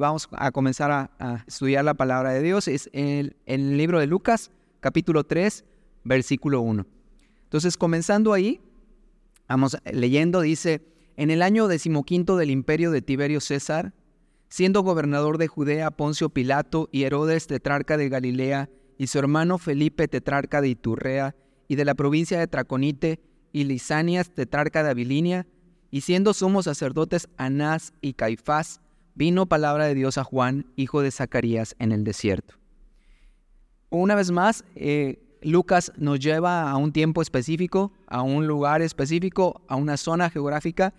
Vamos a comenzar a, estudiar la palabra de Dios. Es en el, libro de Lucas, capítulo 3, versículo 1. Entonces, comenzando ahí, vamos leyendo, dice, en el año decimoquinto del imperio de Tiberio César, siendo gobernador de Judea Poncio Pilato y Herodes tetrarca de Galilea, y su hermano Felipe tetrarca de Iturrea, y de la provincia de Traconite, y Lisanias tetrarca de Abilinia, y siendo sumos sacerdotes Anás y Caifás, vino palabra de Dios a Juan, hijo de Zacarías, en el desierto. Una vez más, eh, Lucas nos lleva a un tiempo específico, a un lugar específico, a una zona geográfica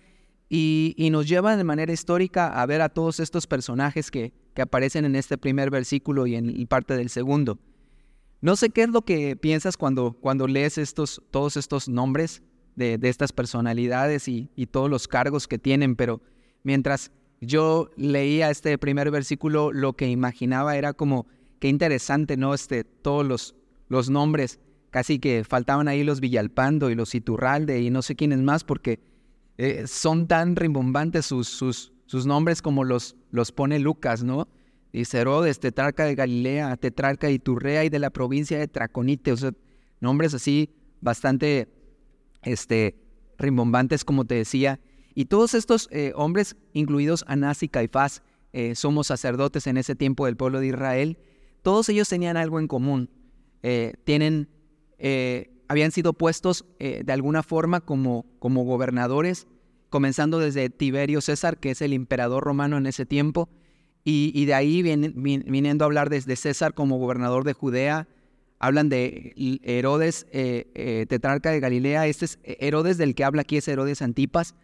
y, nos lleva de manera histórica a ver a todos estos personajes que, aparecen en este primer versículo y en parte del segundo. No sé qué es lo que piensas cuando, cuando lees estos, todos estos nombres de, estas personalidades y, y, todos los cargos que tienen, pero mientras yo leía este primer versículo, lo que imaginaba era como, qué interesante, ¿no? Este, todos los, los nombres, casi que faltaban ahí los Villalpando y los Iturralde y no sé quiénes más, porque eh, son tan rimbombantes sus, sus, sus nombres como los, los pone Lucas, ¿no? Dice Herodes, tetrarca de Galilea, tetrarca de Iturrea y de la provincia de Traconite, o sea, nombres así bastante este, rimbombantes, como te decía. Y todos estos eh, hombres, incluidos Anás y Caifás, eh, somos sacerdotes en ese tiempo del pueblo de Israel, todos ellos tenían algo en común. Eh, tienen, habían sido puestos de alguna forma como, como gobernadores, comenzando desde Tiberio César, que es el emperador romano en ese tiempo, y, de ahí vienen, viniendo a hablar desde César como gobernador de Judea, hablan de Herodes, tetrarca de Galilea, este es Herodes del que habla aquí es Herodes Antipas,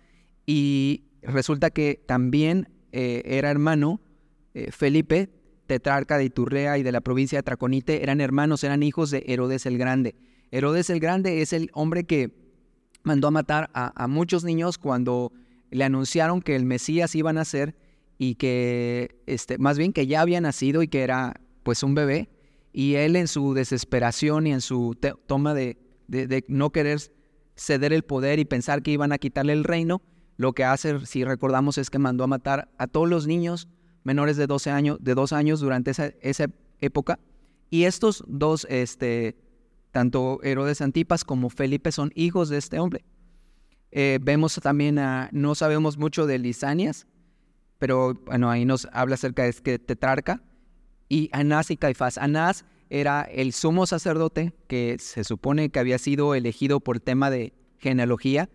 y resulta que también eh, era hermano eh, Felipe, tetrarca de Iturrea y de la provincia de Traconite, eran hermanos, eran hijos de Herodes el Grande. Herodes el Grande es el hombre que mandó a matar a, muchos niños cuando le anunciaron que el Mesías iba a nacer y que, este, más bien que ya había nacido y que era pues un bebé. Y él en su desesperación y en su toma de, de no querer ceder el poder y pensar que iban a quitarle el reino, lo que hace, si recordamos, es que mandó a matar a todos los niños menores de 12 años, de años durante esa, esa época. Y estos dos, este, tanto Herodes Antipas como Felipe, son hijos de este hombre. Eh, vemos también, a, no sabemos mucho de Lisanias, pero bueno, ahí nos habla acerca de este tetrarca, y Anás y Caifás. Anás era el sumo sacerdote que se supone que había sido elegido por tema de genealogía,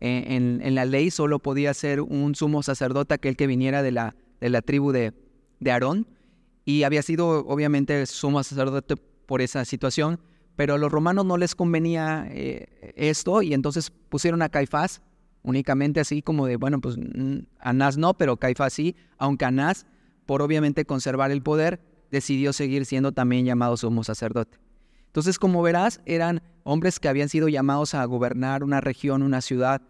en, la ley solo podía ser un sumo sacerdote aquel que viniera de la, de la tribu de, de Aarón y había sido obviamente sumo sacerdote por esa situación, pero a los romanos no les convenía eh, esto y entonces pusieron a Caifás únicamente así como de, bueno, pues mm, Anás no, pero Caifás sí, aunque Anás, por obviamente conservar el poder, decidió seguir siendo también llamado sumo sacerdote. Entonces, como verás, eran hombres que habían sido llamados a gobernar una región, una ciudad,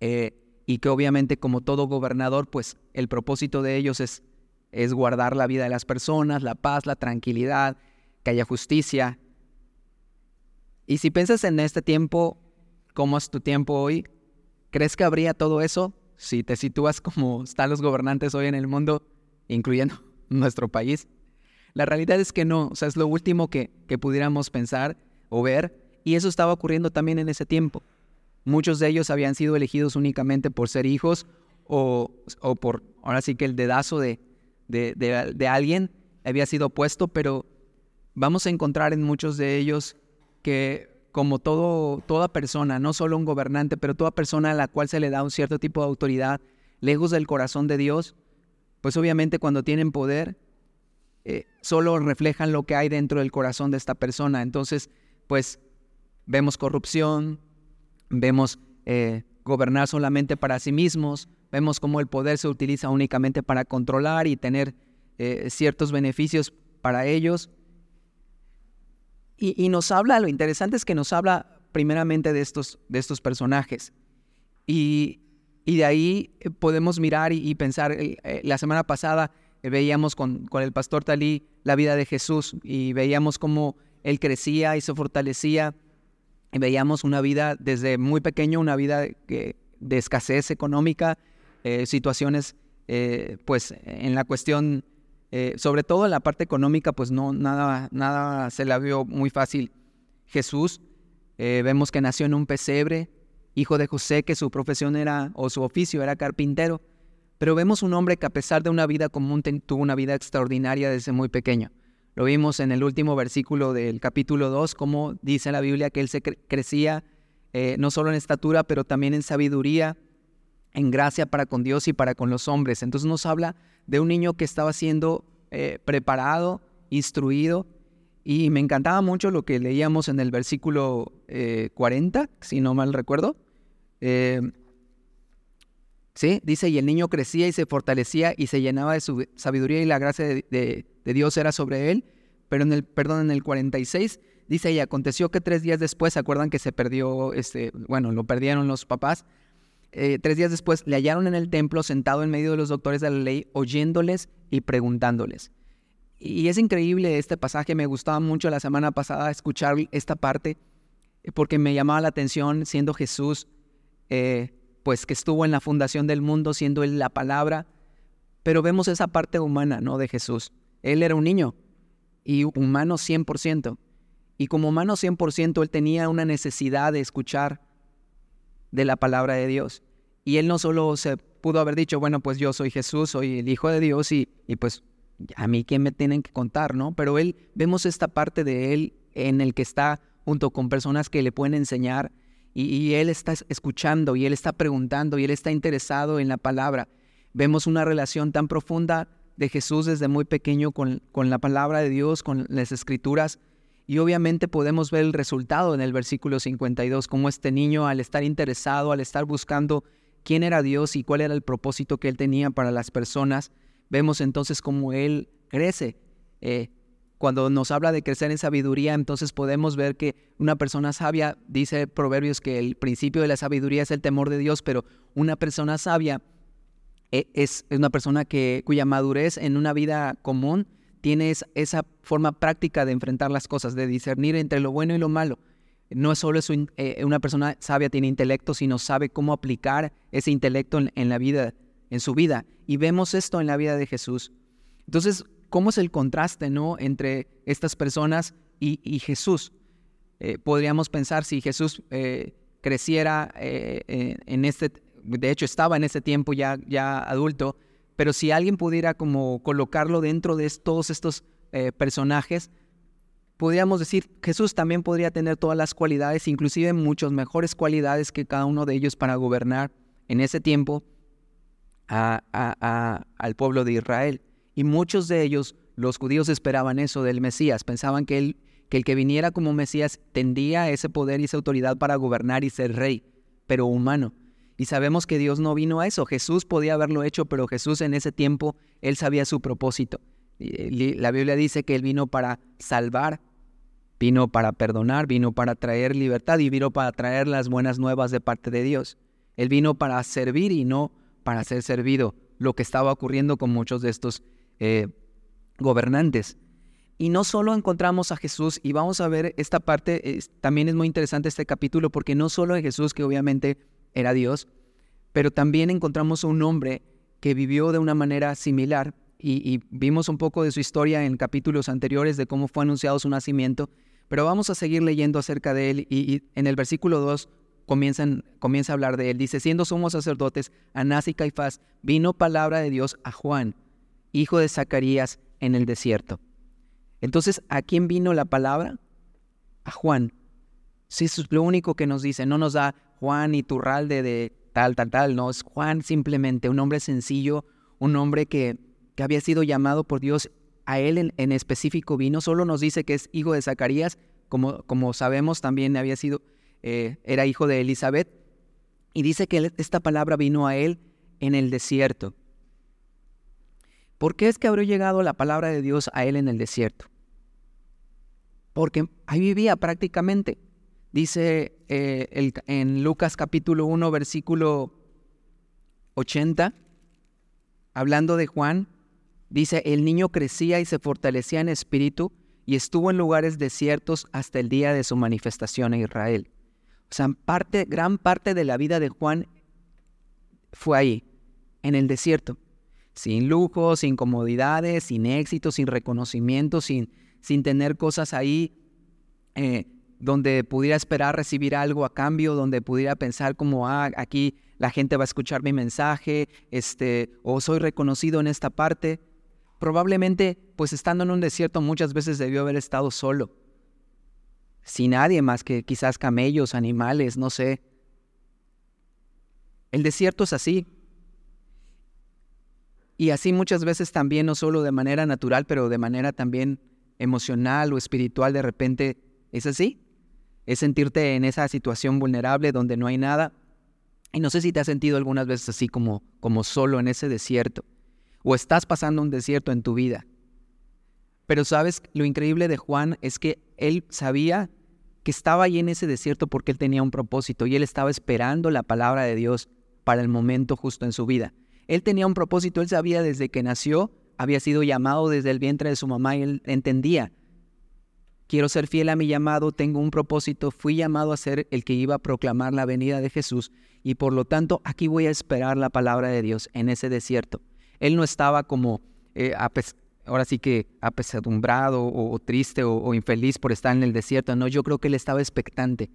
eh, y que obviamente como todo gobernador, pues el propósito de ellos es, es guardar la vida de las personas, la paz, la tranquilidad, que haya justicia. Y si piensas en este tiempo, ¿cómo es tu tiempo hoy? ¿Crees que habría todo eso si te sitúas como están los gobernantes hoy en el mundo, incluyendo nuestro país? La realidad es que no, o sea, es lo último que, pudiéramos pensar o ver, y eso estaba ocurriendo también en ese tiempo. Muchos de ellos habían sido elegidos únicamente por ser hijos o, por, ahora sí que el dedazo de, de, alguien había sido puesto, pero vamos a encontrar en muchos de ellos que como todo, toda persona, no solo un gobernante, pero toda persona a la cual se le da un cierto tipo de autoridad, lejos del corazón de Dios, pues obviamente cuando tienen poder, eh, solo reflejan lo que hay dentro del corazón de esta persona. Entonces, pues vemos corrupción, vemos eh, gobernar solamente para sí mismos, vemos cómo el poder se utiliza únicamente para controlar y tener eh, ciertos beneficios para ellos. Y, nos habla, lo interesante es que nos habla primeramente de estos, de estos personajes. Y, de ahí podemos mirar y pensar, la semana pasada veíamos con, el pastor Talí la vida de Jesús y veíamos cómo él crecía y se fortalecía y veíamos una vida desde muy pequeño, una vida de escasez económica, eh, situaciones eh, pues en la cuestión, eh, sobre todo en la parte económica, pues no, nada, nada se la vio muy fácil. Jesús, eh, vemos que nació en un pesebre, hijo de José, que su profesión era, o su oficio era carpintero, pero vemos un hombre que a pesar de una vida común tuvo una vida extraordinaria desde muy pequeño. Lo vimos en el último versículo del capítulo 2, como dice la Biblia que él se crecía eh, no solo en estatura, pero también en sabiduría, en gracia para con Dios y para con los hombres. Entonces nos habla de un niño que estaba siendo eh, preparado, instruido, y me encantaba mucho lo que leíamos en el versículo 40, eh, si no mal recuerdo. Sí, dice, y el niño crecía y se fortalecía y se llenaba de su sabiduría y la gracia de de Dios era sobre él, pero en el, perdón, en el 46 dice, y aconteció que tres días después, ¿se acuerdan que se perdió, este, bueno, lo perdieron los papás? Eh, tres días después le hallaron en el templo sentado en medio de los doctores de la ley, oyéndoles y preguntándoles. Y es increíble este pasaje, me gustaba mucho la semana pasada escuchar esta parte, eh, porque me llamaba la atención siendo Jesús, eh, pues que estuvo en la fundación del mundo, siendo él la palabra, pero vemos esa parte humana, ¿no? De Jesús. Él era un niño y humano 100%. Y como humano 100%, él tenía una necesidad de escuchar de la palabra de Dios. Y él no solo se pudo haber dicho, bueno, pues yo soy Jesús, soy el Hijo de Dios y, y pues a mí quién me tienen que contar, ¿no? Pero él, vemos esta parte de él en el que está junto con personas que le pueden enseñar y, él está escuchando y él está preguntando y él está interesado en la palabra. Vemos una relación tan profunda de Jesús desde muy pequeño con, con la palabra de Dios, con las escrituras. Y obviamente podemos ver el resultado en el versículo 52, como este niño al estar interesado, al estar buscando quién era Dios y cuál era el propósito que él tenía para las personas, vemos entonces cómo él crece. Eh, cuando nos habla de crecer en sabiduría, entonces podemos ver que una persona sabia, dice Proverbios que el principio de la sabiduría es el temor de Dios, pero una persona sabia e, es, una persona que, cuya madurez en una vida común tiene esa forma práctica de enfrentar las cosas, de discernir entre lo bueno y lo malo. No es solo eh, una persona sabia tiene intelecto, sino sabe cómo aplicar ese intelecto en, la vida, en su vida. Y vemos esto en la vida de Jesús. Entonces, ¿cómo es el contraste no entre estas personas y, Jesús? Eh, podríamos pensar si Jesús eh, creciera en este de hecho estaba en ese tiempo ya, ya adulto, pero si alguien pudiera como colocarlo dentro de todos estos eh, personajes, podríamos decir, Jesús también podría tener todas las cualidades, inclusive muchas mejores cualidades que cada uno de ellos para gobernar en ese tiempo al pueblo de Israel. Y muchos de ellos, los judíos esperaban eso del Mesías, pensaban que, él, que el que viniera como Mesías tendría ese poder y esa autoridad para gobernar y ser rey, pero humano. Y sabemos que Dios no vino a eso. Jesús podía haberlo hecho, pero Jesús en ese tiempo, él sabía su propósito. La Biblia dice que él vino para salvar, vino para perdonar, vino para traer libertad y vino para traer las buenas nuevas de parte de Dios. Él vino para servir y no para ser servido, lo que estaba ocurriendo con muchos de estos eh, gobernantes. Y no solo encontramos a Jesús, y vamos a ver esta parte, también es muy interesante este capítulo, porque no solo es Jesús, que obviamente era Dios, pero también encontramos un hombre que vivió de una manera similar y, vimos un poco de su historia en capítulos anteriores de cómo fue anunciado su nacimiento, pero vamos a seguir leyendo acerca de él y, en el versículo 2 comienzan, comienza a hablar de él. Dice, siendo somos sacerdotes, Anás y Caifás, vino palabra de Dios a Juan, hijo de Zacarías, en el desierto. Entonces, ¿a quién vino la palabra? A Juan. Sí, eso es lo único que nos dice, no nos da Juan Iturralde de tal, tal, tal, no, es Juan simplemente, un hombre sencillo, un hombre que, que había sido llamado por Dios, a él en, específico vino, solo nos dice que es hijo de Zacarías, como, como sabemos también había sido, eh, era hijo de Elizabeth, y dice que esta palabra vino a él en el desierto. ¿Por qué es que habría llegado la palabra de Dios a él en el desierto? Porque ahí vivía prácticamente. Dice eh, en Lucas capítulo 1, versículo 80, hablando de Juan, dice, el niño crecía y se fortalecía en espíritu y estuvo en lugares desiertos hasta el día de su manifestación en Israel. O sea, gran parte de la vida de Juan fue ahí, en el desierto. Sin lujo, sin comodidades, sin éxito, sin reconocimiento, sin, sin tener cosas ahí eh, donde pudiera esperar recibir algo a cambio, donde pudiera pensar como, ah, aquí la gente va a escuchar mi mensaje, este, o soy reconocido en esta parte. Probablemente, pues estando en un desierto muchas veces debió haber estado solo, sin nadie más que quizás camellos, animales, no sé. El desierto es así. Y así muchas veces también, no solo de manera natural, pero de manera también emocional o espiritual, de repente es así. Es sentirte en esa situación vulnerable donde no hay nada. Y no sé si te has sentido algunas veces así como, como solo en ese desierto. O estás pasando un desierto en tu vida. Pero sabes, lo increíble de Juan es que él sabía que estaba ahí en ese desierto porque él tenía un propósito y él estaba esperando la palabra de Dios para el momento justo en su vida. Él tenía un propósito, él sabía desde que nació, había sido llamado desde el vientre de su mamá y él entendía, quiero ser fiel a mi llamado, tengo un propósito, fui llamado a ser el que iba a proclamar la venida de Jesús y por lo tanto aquí voy a esperar la palabra de Dios en ese desierto. Él no estaba como, eh, ahora sí que apesadumbrado o, triste o infeliz por estar en el desierto, no, yo creo que él estaba expectante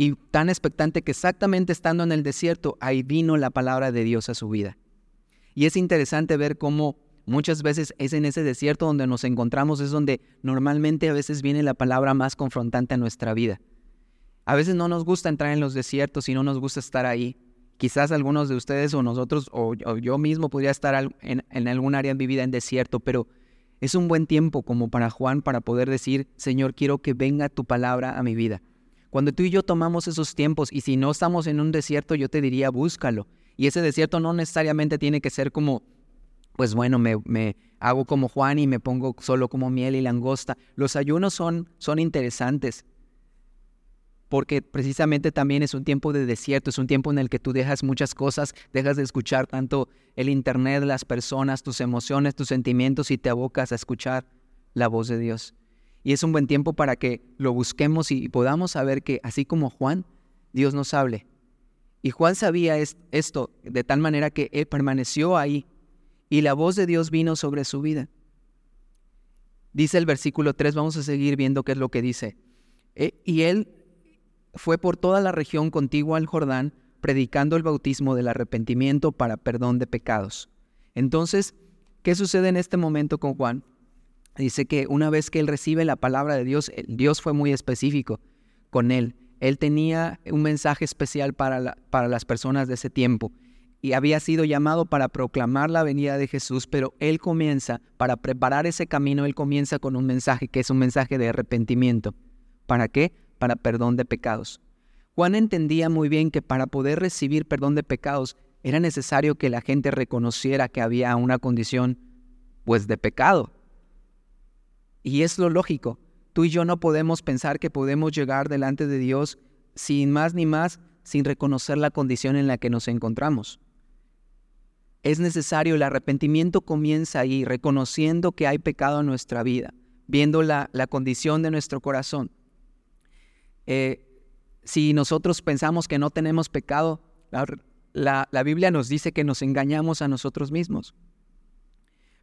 y tan expectante que exactamente estando en el desierto, ahí vino la palabra de Dios a su vida. Y es interesante ver cómo muchas veces es en ese desierto donde nos encontramos, es donde normalmente a veces viene la palabra más confrontante a nuestra vida. A veces no nos gusta entrar en los desiertos y no nos gusta estar ahí. Quizás algunos de ustedes o nosotros o, yo mismo podría estar en, algún área en mi vida en desierto, pero es un buen tiempo como para Juan para poder decir, Señor, quiero que venga tu palabra a mi vida. Cuando tú y yo tomamos esos tiempos, y si no estamos en un desierto, yo te diría, búscalo. Y ese desierto no necesariamente tiene que ser como, pues bueno, me, me hago como Juan y me pongo solo como miel y langosta. Los ayunos son, son interesantes, porque precisamente también es un tiempo de desierto, es un tiempo en el que tú dejas muchas cosas, dejas de escuchar tanto el Internet, las personas, tus emociones, tus sentimientos y te abocas a escuchar la voz de Dios. Y es un buen tiempo para que lo busquemos y podamos saber que así como Juan, Dios nos hable. Y Juan sabía esto de tal manera que él permaneció ahí y la voz de Dios vino sobre su vida. Dice el versículo 3, vamos a seguir viendo qué es lo que dice. E, y él fue por toda la región contigua al Jordán, predicando el bautismo del arrepentimiento para perdón de pecados. Entonces, ¿qué sucede en este momento con Juan? Dice que una vez que él recibe la palabra de Dios, Dios fue muy específico con él. Él tenía un mensaje especial para, para las personas de ese tiempo y había sido llamado para proclamar la venida de Jesús, pero él comienza, para preparar ese camino, él comienza con un mensaje que es un mensaje de arrepentimiento. ¿Para qué? Para perdón de pecados. Juan entendía muy bien que para poder recibir perdón de pecados era necesario que la gente reconociera que había una condición pues de pecado, y es lo lógico. Tú y yo no podemos pensar que podemos llegar delante de Dios sin más ni más, sin reconocer la condición en la que nos encontramos. Es necesario, el arrepentimiento comienza ahí, reconociendo que hay pecado en nuestra vida, viendo la, condición de nuestro corazón. Eh, si nosotros pensamos que no tenemos pecado, la Biblia nos dice que nos engañamos a nosotros mismos.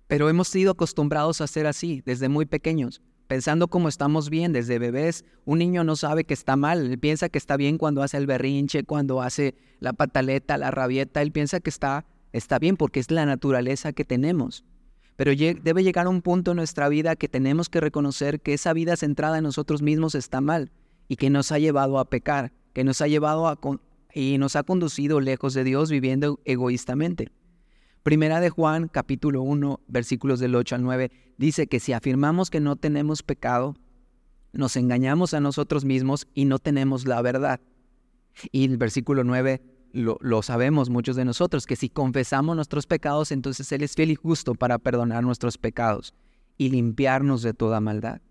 Pero hemos sido acostumbrados a ser así desde muy pequeños, pensando como estamos bien desde bebés. Un niño no sabe que está mal, él piensa que está bien cuando hace el berrinche, cuando hace la pataleta, la rabieta, él piensa que está, está bien porque es la naturaleza que tenemos. Pero debe llegar un punto en nuestra vida que tenemos que reconocer que esa vida centrada en nosotros mismos está mal y que nos ha llevado a pecar, que nos ha llevado a y nos ha conducido lejos de Dios viviendo egoístamente. Primera de Juan, capítulo 1, versículos del 8 al 9, dice que si afirmamos que no tenemos pecado, nos engañamos a nosotros mismos y no tenemos la verdad. Y el versículo 9 lo, lo, sabemos muchos de nosotros, que si confesamos nuestros pecados, entonces Él es fiel y justo para perdonar nuestros pecados y limpiarnos de toda maldad.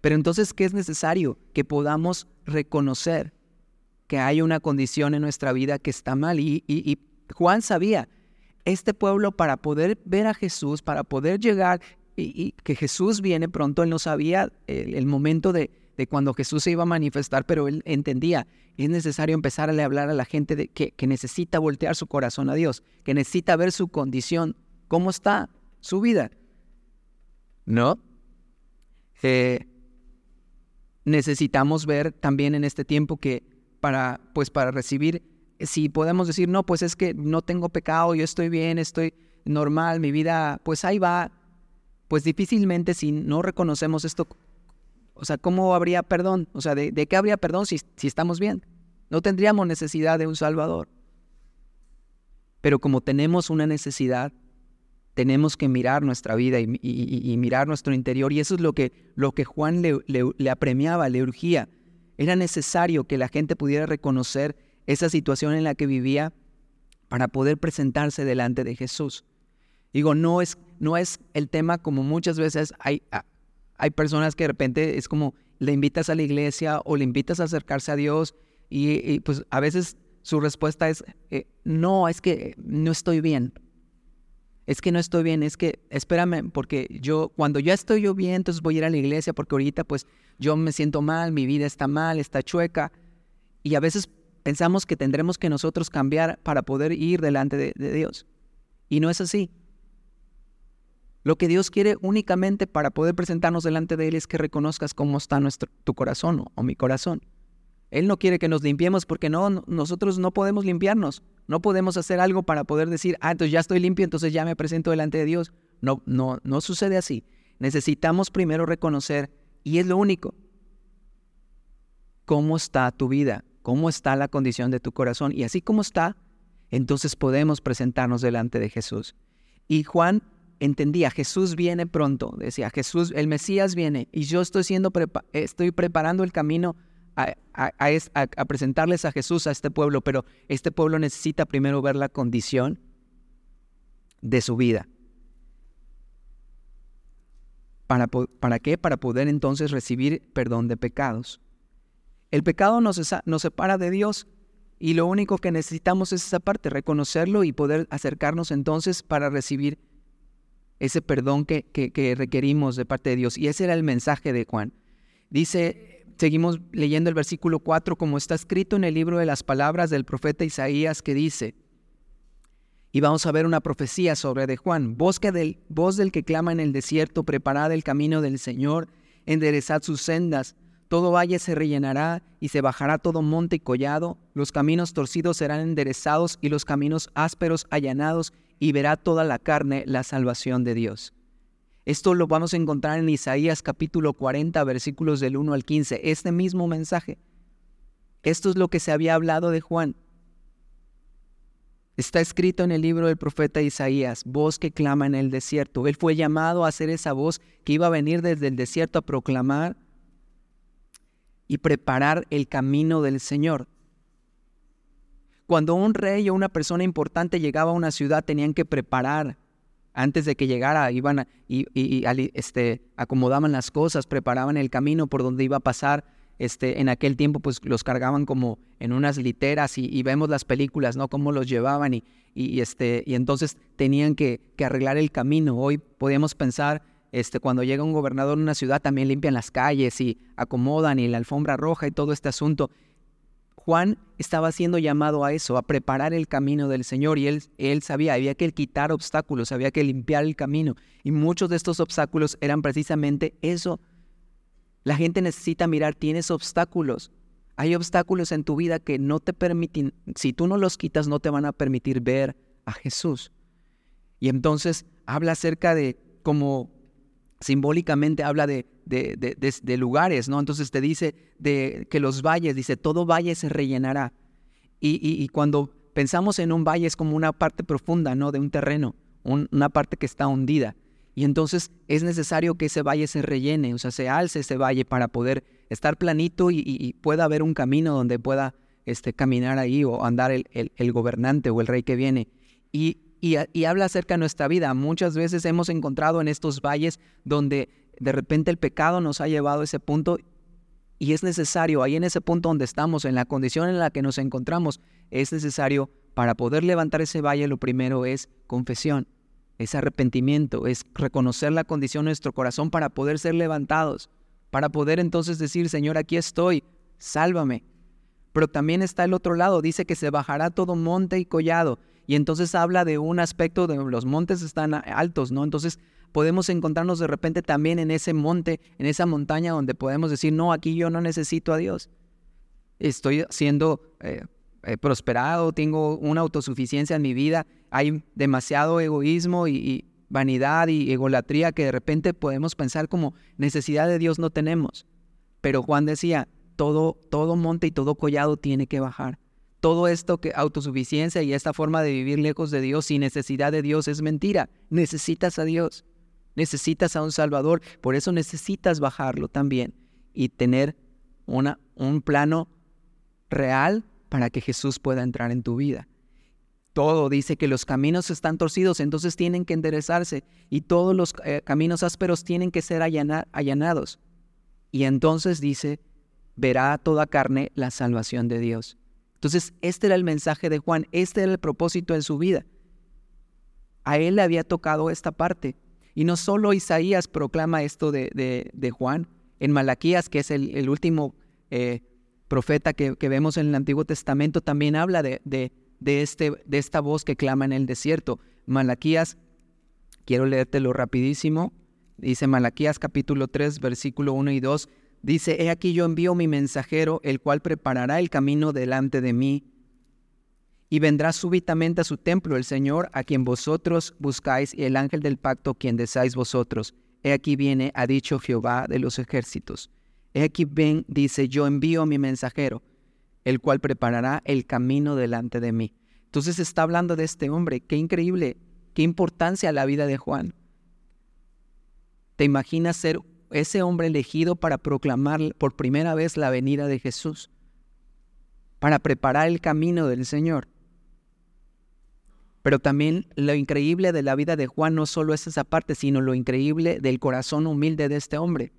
Pero entonces, ¿qué es necesario? Que podamos reconocer que hay una condición en nuestra vida que está mal. Y, y, y Juan sabía este pueblo para poder ver a Jesús, para poder llegar y, que Jesús viene pronto, él no sabía el, momento de, cuando Jesús se iba a manifestar, pero él entendía, es necesario empezar a hablar a la gente que necesita voltear su corazón a Dios, que necesita ver su condición ¿Cómo está su vida? ¿No? Eh, necesitamos ver también en este tiempo que para, pues para recibir, si podemos decir, no, pues es que no tengo pecado, yo estoy bien, estoy normal, mi vida, pues ahí va, pues difícilmente si no reconocemos esto, o sea, ¿cómo habría perdón? O sea, ¿de, qué habría perdón si, si estamos bien? No tendríamos necesidad de un Salvador. Pero como tenemos una necesidad, tenemos que mirar nuestra vida y, mirar nuestro interior. Y eso es lo que, lo que Juan le, le, apremiaba, le urgía. Era necesario que la gente pudiera reconocer esa situación en la que vivía para poder presentarse delante de Jesús. Digo, no es, no es el tema como muchas veces hay, hay personas que de repente es como le invitas a la iglesia o le invitas a acercarse a Dios y, pues a veces su respuesta es, eh, no, es que no estoy bien. Es que no estoy bien, es que espérame, porque yo, cuando ya estoy yo bien, entonces voy a ir a la iglesia, porque ahorita pues yo me siento mal, mi vida está mal, está chueca. Y a veces pensamos que tendremos que nosotros cambiar para poder ir delante de, Dios. Y no es así. Lo que Dios quiere únicamente para poder presentarnos delante de Él es que reconozcas cómo está nuestro, tu corazón o mi corazón. Él no quiere que nos limpiemos porque no, nosotros no podemos limpiarnos. No podemos hacer algo para poder decir, ah, entonces ya estoy limpio, entonces ya me presento delante de Dios. No, no, no sucede así. Necesitamos primero reconocer, y es lo único, cómo está tu vida, cómo está la condición de tu corazón. Y así como está, entonces podemos presentarnos delante de Jesús. Y Juan entendía, Jesús viene pronto, decía, Jesús, el Mesías viene, y yo estoy, siendo estoy preparando el camino a, presentarles a Jesús a este pueblo, pero este pueblo necesita primero ver la condición de su vida. ¿Para, ¿Para qué? Para poder entonces recibir perdón de pecados. El pecado nos, separa de Dios y lo único que necesitamos es esa parte, reconocerlo y poder acercarnos entonces para recibir ese perdón que, que requerimos de parte de Dios. Y ese era el mensaje de Juan. Dice Seguimos leyendo el versículo 4 como está escrito en el libro de las palabras del profeta Isaías que dice, y vamos a ver una profecía sobre de Juan, voz, del, voz del que clama en el desierto, preparad el camino del Señor, enderezad sus sendas, todo valle se rellenará y se bajará todo monte y collado, los caminos torcidos serán enderezados y los caminos ásperos allanados, y verá toda la carne la salvación de Dios. Esto lo vamos a encontrar en Isaías capítulo 40, versículos del 1 al 15, este mismo mensaje. Esto es lo que se había hablado de Juan. Está escrito en el libro del profeta Isaías, voz que clama en el desierto. Él fue llamado a ser esa voz que iba a venir desde el desierto a proclamar y preparar el camino del Señor. Cuando un rey o una persona importante llegaba a una ciudad, tenían que preparar antes de que llegara, iban y, este, acomodaban las cosas, preparaban el camino por donde iba a pasar. Este, en aquel tiempo, pues los cargaban como en unas literas y, vemos las películas, ¿no? Cómo los llevaban y, este, y entonces tenían que, que, arreglar el camino. Hoy podemos pensar, este, cuando llega un gobernador en una ciudad, también limpian las calles y acomodan y la alfombra roja y todo este asunto. Juan estaba siendo llamado a eso, a preparar el camino del Señor y él, él sabía, había que quitar obstáculos, había que limpiar el camino y muchos de estos obstáculos eran precisamente eso. La gente necesita mirar, tienes obstáculos. Hay obstáculos en tu vida que no te permiten, si tú no los quitas, no te van a permitir ver a Jesús. Y entonces habla acerca de cómo simbólicamente habla de, de, lugares, ¿no? Entonces te dice de que los valles, dice, todo valle se rellenará. Y, cuando pensamos en un valle es como una parte profunda, ¿no? De un terreno, una parte que está hundida. Y entonces es necesario que ese valle se rellene, o sea, se alce ese valle para poder estar planito y, pueda haber un camino donde pueda este, caminar ahí o andar el, el gobernante o el rey que viene. Y y, habla acerca de nuestra vida. Muchas veces hemos encontrado en estos valles donde de repente el pecado nos ha llevado a ese punto y es necesario, ahí en ese punto donde estamos, en la condición en la que nos encontramos, es necesario para poder levantar ese valle, lo primero es confesión, es arrepentimiento, es reconocer la condición de nuestro corazón para poder ser levantados, para poder entonces decir, Señor, aquí estoy, sálvame. Pero también está el otro lado, dice que se bajará todo monte y collado y entonces habla de un aspecto de los montes están altos, ¿no? Entonces podemos encontrarnos de repente también en ese monte, en esa montaña donde podemos decir, no, aquí yo no necesito a Dios. Estoy siendo eh, eh, prosperado, tengo una autosuficiencia en mi vida, hay demasiado egoísmo y vanidad y egolatría que de repente podemos pensar como necesidad de Dios no tenemos. Pero Juan decía, todo, todo monte y todo collado tiene que bajar. Todo esto que autosuficiencia y esta forma de vivir lejos de Dios sin necesidad de Dios es mentira. Necesitas a Dios, necesitas a un Salvador, por eso necesitas bajarlo también y tener una, un plano real para que Jesús pueda entrar en tu vida todo dice que los caminos están torcidos, entonces tienen que enderezarse y todos los eh, caminos ásperos tienen que ser allanados. Y entonces dice, verá toda carne la salvación de Dios. Entonces, este era el mensaje de Juan, este era el propósito en su vida. A él le había tocado esta parte. Y no solo Isaías proclama esto de, Juan, en Malaquías, que es el, último eh, profeta que, vemos en el Antiguo Testamento, también habla de de, este, de esta voz que clama en el desierto. Malaquías, quiero leértelo rapidísimo, dice Malaquías capítulo 3, versículo 1 y 2, dice, He aquí yo envío mi mensajero, el cual preparará el camino delante de mí, y vendrá súbitamente a su templo el Señor, a quien vosotros buscáis, y el ángel del pacto, quien deseáis vosotros. He aquí viene, ha dicho Jehová de los ejércitos. He aquí ven, dice, yo envío mi mensajero el cual preparará el camino delante de mí. Entonces está hablando de este hombre. Qué increíble, qué importancia la vida de Juan. ¿Te imaginas ser ese hombre elegido para proclamar por primera vez la venida de Jesús? Para preparar el camino del Señor. Pero también lo increíble de la vida de Juan no solo es esa parte, sino lo increíble del corazón humilde de este hombre.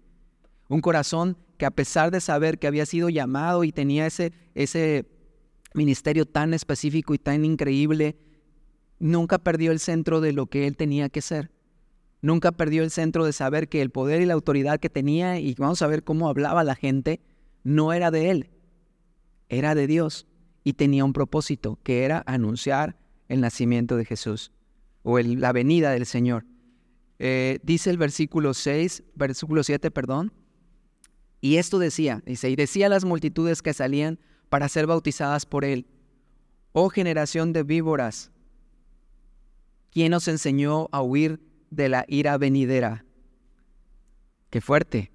Un corazón que a pesar de saber que había sido llamado y tenía ese, ese ministerio tan específico y tan increíble, nunca perdió el centro de lo que él tenía que ser. Nunca perdió el centro de saber que el poder y la autoridad que tenía, y vamos a ver cómo hablaba la gente, no era de él, era de Dios. Y tenía un propósito, que era anunciar el nacimiento de Jesús, o la venida del Señor. Eh, dice el versículo 6, versículo 7, perdón, y esto decía, dice, y decía a las multitudes que salían para ser bautizadas por él, oh generación de víboras, ¿quién os enseñó a huir de la ira venidera? Qué fuerte.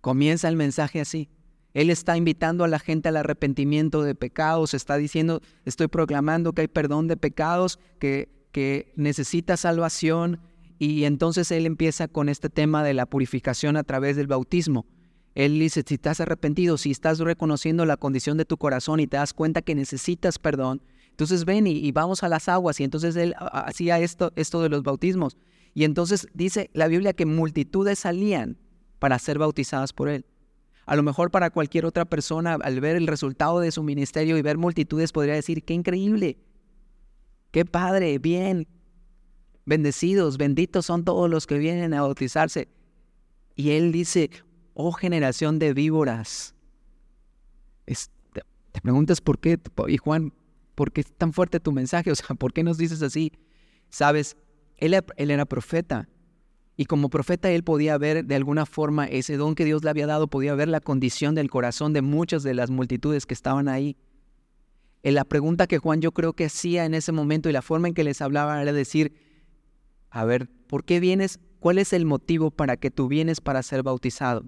Comienza el mensaje así. Él está invitando a la gente al arrepentimiento de pecados, está diciendo, estoy proclamando que hay perdón de pecados, que, que necesita salvación, y entonces él empieza con este tema de la purificación a través del bautismo. Él dice, si estás arrepentido, si estás reconociendo la condición de tu corazón y te das cuenta que necesitas perdón, entonces ven y, vamos a las aguas. Y entonces él hacía esto, esto de los bautismos. Y entonces dice la Biblia que multitudes salían para ser bautizadas por él. A lo mejor para cualquier otra persona, al ver el resultado de su ministerio y ver multitudes, podría decir, qué increíble, qué padre, bien, bendecidos, benditos son todos los que vienen a bautizarse. Y él dice, oh generación de víboras. te, preguntas por qué, y Juan, ¿por qué es tan fuerte tu mensaje? O sea, ¿por qué nos dices así? Sabes, él, era profeta. Y como profeta él podía ver de alguna forma ese don que Dios le había dado, podía ver la condición del corazón de muchas de las multitudes que estaban ahí. En la pregunta que Juan yo creo que hacía en ese momento y la forma en que les hablaba era decir, a ver, ¿por qué vienes? ¿Cuál es el motivo para que tú vienes para ser bautizado?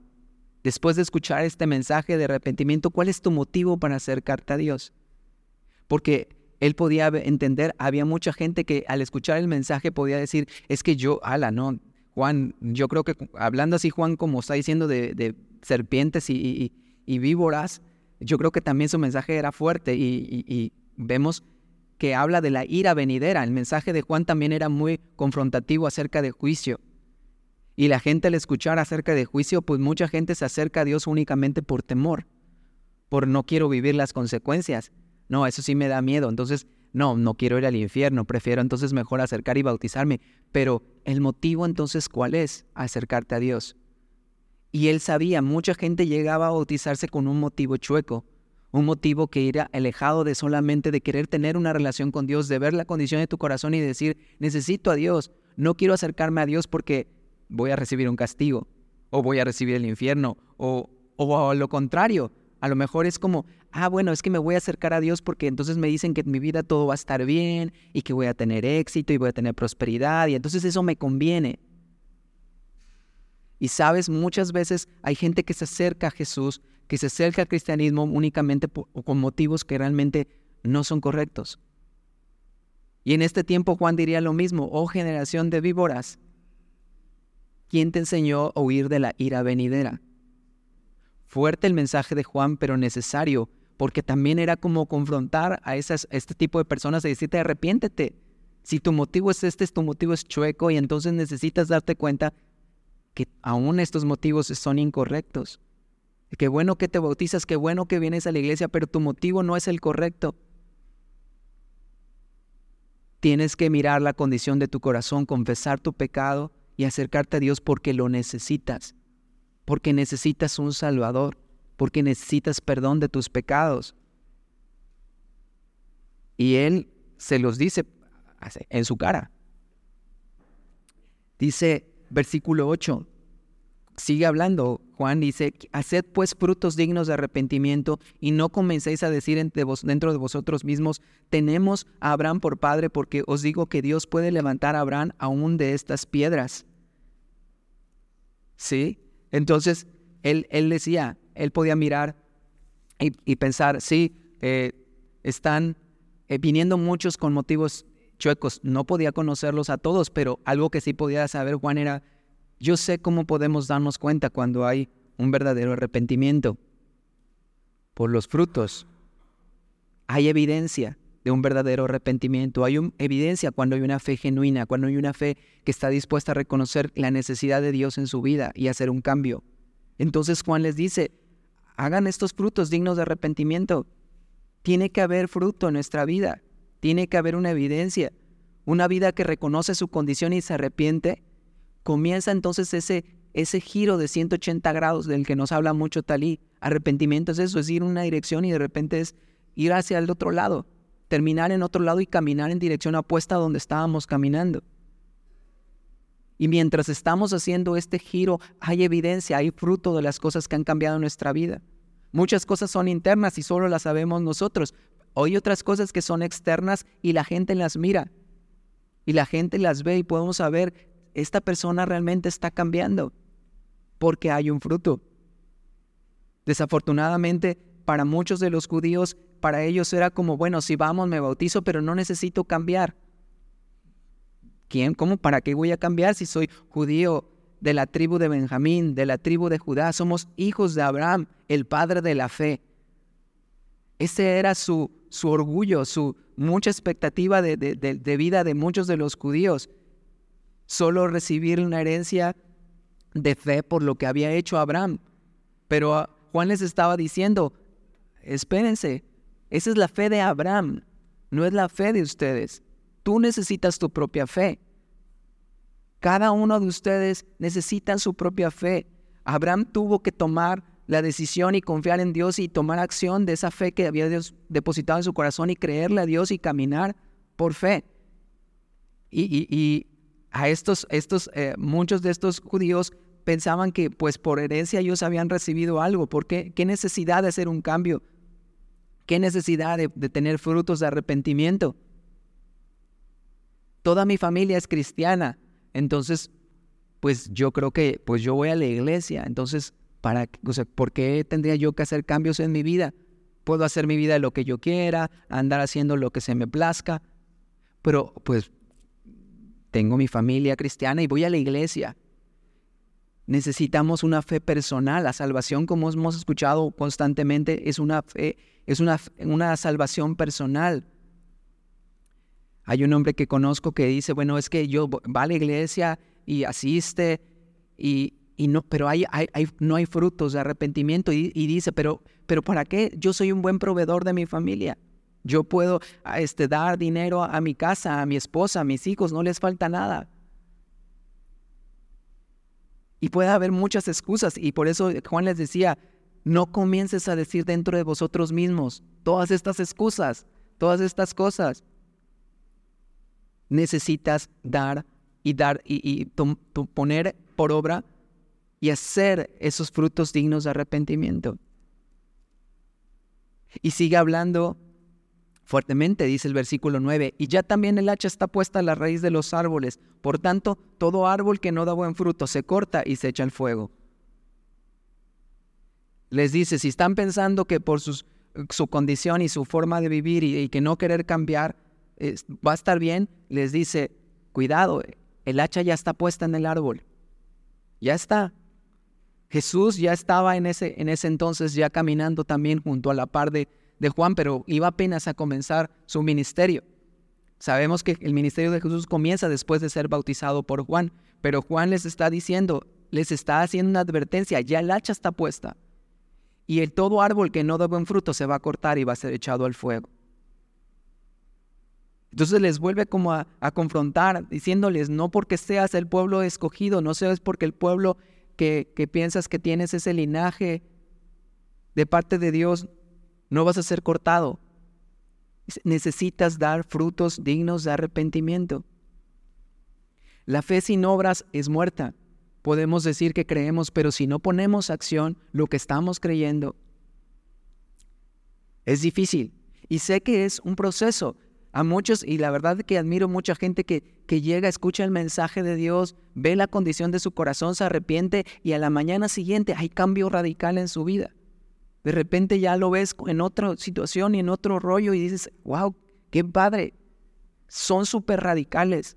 Después de escuchar este mensaje de arrepentimiento, ¿cuál es tu motivo para acercarte a Dios? Porque él podía entender, había mucha gente que al escuchar el mensaje podía decir, es que yo, ala, no, Juan, yo creo que hablando así Juan como está diciendo de, serpientes y, víboras, yo creo que también su mensaje era fuerte y vemos que habla de la ira venidera. El mensaje de Juan también era muy confrontativo acerca de juicio. Y la gente al escuchar acerca de juicio, pues mucha gente se acerca a Dios únicamente por temor, por no quiero vivir las consecuencias. No, eso sí me da miedo. Entonces, no, no quiero ir al infierno, prefiero entonces mejor acercar y bautizarme. Pero el motivo entonces, ¿cuál es? Acercarte a Dios. Y él sabía, mucha gente llegaba a bautizarse con un motivo chueco, un motivo que ir alejado de solamente de querer tener una relación con Dios, de ver la condición de tu corazón y decir, necesito a Dios, no quiero acercarme a Dios porque voy a recibir un castigo, o voy a recibir el infierno, o, o a lo contrario, a lo mejor es como, ah, bueno, es que me voy a acercar a Dios porque entonces me dicen que en mi vida todo va a estar bien y que voy a tener éxito y voy a tener prosperidad y entonces eso me conviene. Y sabes, muchas veces hay gente que se acerca a Jesús, que se acerca al cristianismo únicamente con motivos que realmente no son correctos. Y en este tiempo Juan diría lo mismo, oh generación de víboras, ¿quién te enseñó a huir de la ira venidera? Fuerte el mensaje de Juan, pero necesario, porque también era como confrontar a, esas, este tipo de personas y decirte, arrepiéntete. Si tu motivo es este, tu motivo es chueco y entonces necesitas darte cuenta que aún estos motivos son incorrectos. Qué bueno que te bautizas, qué bueno que vienes a la iglesia, pero tu motivo no es el correcto. Tienes que mirar la condición de tu corazón, confesar tu pecado y acercarte a Dios porque lo necesitas, porque necesitas un Salvador, porque necesitas perdón de tus pecados. Y Él se los dice en su cara. Dice versículo 8, sigue hablando. Juan dice, haced pues frutos dignos de arrepentimiento y no comencéis a decir dentro de vosotros mismos, tenemos a Abraham por padre, porque os digo que Dios puede levantar a Abraham aún de estas piedras. ¿Sí? Entonces, él, él decía, él podía mirar y, pensar, sí, eh, están eh, viniendo muchos con motivos chuecos. No podía conocerlos a todos, pero algo que sí podía saber Juan era yo sé cómo podemos darnos cuenta cuando hay un verdadero arrepentimiento. Por los frutos. Hay evidencia de un verdadero arrepentimiento. Hay evidencia cuando hay una fe genuina, cuando hay una fe que está dispuesta a reconocer la necesidad de Dios en su vida y hacer un cambio. Entonces Juan les dice, hagan estos frutos dignos de arrepentimiento. Tiene que haber fruto en nuestra vida. Tiene que haber una evidencia. Una vida que reconoce su condición y se arrepiente comienza entonces ese, ese giro de 180 grados del que nos habla mucho Talí. Arrepentimiento es eso, es ir una dirección y de repente es ir hacia el otro lado, terminar en otro lado y caminar en dirección opuesta a donde estábamos caminando. Y mientras estamos haciendo este giro, hay evidencia, hay fruto de las cosas que han cambiado nuestra vida. Muchas cosas son internas y solo las sabemos nosotros. Hay otras cosas que son externas y la gente las mira. Y la gente las ve y podemos saber esta persona realmente está cambiando porque hay un fruto. Desafortunadamente, para muchos de los judíos, para ellos era como, bueno, si vamos, me bautizo, pero no necesito cambiar. ¿Quién? ¿Cómo? ¿Para qué voy a cambiar si soy judío de la tribu de Benjamín, de la tribu de Judá? Somos hijos de Abraham, el padre de la fe. Ese era su, su orgullo, su mucha expectativa de, de vida de muchos de los judíos solo recibir una herencia de fe por lo que había hecho Abraham. Pero Juan les estaba diciendo, espérense, esa es la fe de Abraham, no es la fe de ustedes. Tú necesitas tu propia fe. Cada uno de ustedes necesita su propia fe. Abraham tuvo que tomar la decisión y confiar en Dios y tomar acción de esa fe que había depositado en su corazón y creerle a Dios y caminar por fe. y, a estos, estos eh, muchos de estos judíos pensaban que pues por herencia ellos habían recibido algo. ¿Por qué? ¿Qué necesidad de hacer un cambio? ¿Qué necesidad de, tener frutos de arrepentimiento? Toda mi familia es cristiana, entonces pues yo creo que pues yo voy a la iglesia, entonces para, o sea, ¿por qué tendría yo que hacer cambios en mi vida? Puedo hacer mi vida lo que yo quiera, andar haciendo lo que se me plazca, pero pues tengo mi familia cristiana y voy a la iglesia. Necesitamos una fe personal. La salvación, como hemos escuchado constantemente, es una fe, es una, una salvación personal. Hay un hombre que conozco que dice, bueno, es que yo va a la iglesia y asiste y, no, pero hay, no hay frutos de arrepentimiento y, y, dice, pero, pero ¿para qué? Yo soy un buen proveedor de mi familia. Yo puedo este, dar dinero a mi casa, a mi esposa, a mis hijos, no les falta nada. Y puede haber muchas excusas y por eso Juan les decía, No comiences a decir dentro de vosotros mismos todas estas excusas, todas estas cosas. Necesitas dar y dar y, poner por obra y hacer esos frutos dignos de arrepentimiento. Y sigue hablando fuertemente, dice el versículo 9, y ya también el hacha está puesta a la raíz de los árboles, por tanto, todo árbol que no da buen fruto se corta y se echa al fuego. Les dice, si están pensando que por su condición y su forma de vivir y, que no querer cambiar va a estar bien, les dice, cuidado, el hacha ya está puesta en el árbol, ya está. Jesús ya estaba en ese, en ese entonces ya caminando también junto a la par de, de Juan, pero iba apenas a comenzar su ministerio. Sabemos que el ministerio de Jesús comienza después de ser bautizado por Juan, pero Juan les está diciendo, les está haciendo una advertencia, ya el hacha está puesta. Y el todo árbol que no da buen fruto se va a cortar y va a ser echado al fuego. Entonces les vuelve como a, confrontar, diciéndoles, no porque seas el pueblo escogido, no seas porque el pueblo que, que piensas que tienes ese linaje de parte de Dios, no vas a ser cortado. Necesitas dar frutos dignos de arrepentimiento. La fe sin obras es muerta. Podemos decir que creemos, pero si no ponemos acción lo que estamos creyendo, es difícil. Y sé que es un proceso. A muchos, y la verdad que admiro mucha gente que, que llega, escucha el mensaje de Dios, ve la condición de su corazón, se arrepiente y a la mañana siguiente hay cambio radical en su vida. De repente ya lo ves en otra situación y en otro rollo y dices, wow, qué padre. Son súper radicales.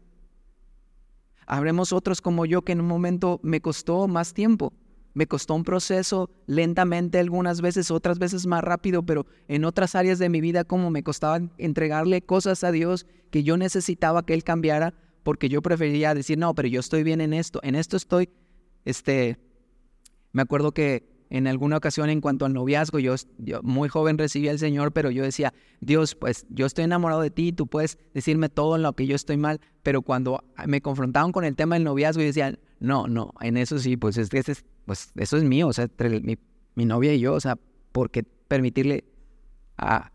Habremos otros como yo que en un momento me costó más tiempo. Me costó un proceso lentamente algunas veces, otras veces más rápido, pero en otras áreas de mi vida como me costaba entregarle cosas a Dios que yo necesitaba que Él cambiara porque yo prefería decir, no, pero yo estoy bien en esto, en esto estoy, este, me acuerdo que en alguna ocasión en cuanto al noviazgo, yo, muy joven recibí al Señor, pero yo decía, Dios, pues yo estoy enamorado de ti, tú puedes decirme todo en lo que yo estoy mal, pero cuando me confrontaban con el tema del noviazgo, yo decía, no, no, en eso sí, pues, es, es, pues eso es mío, o sea, entre mi, novia y yo, o sea, ¿por qué permitirle a,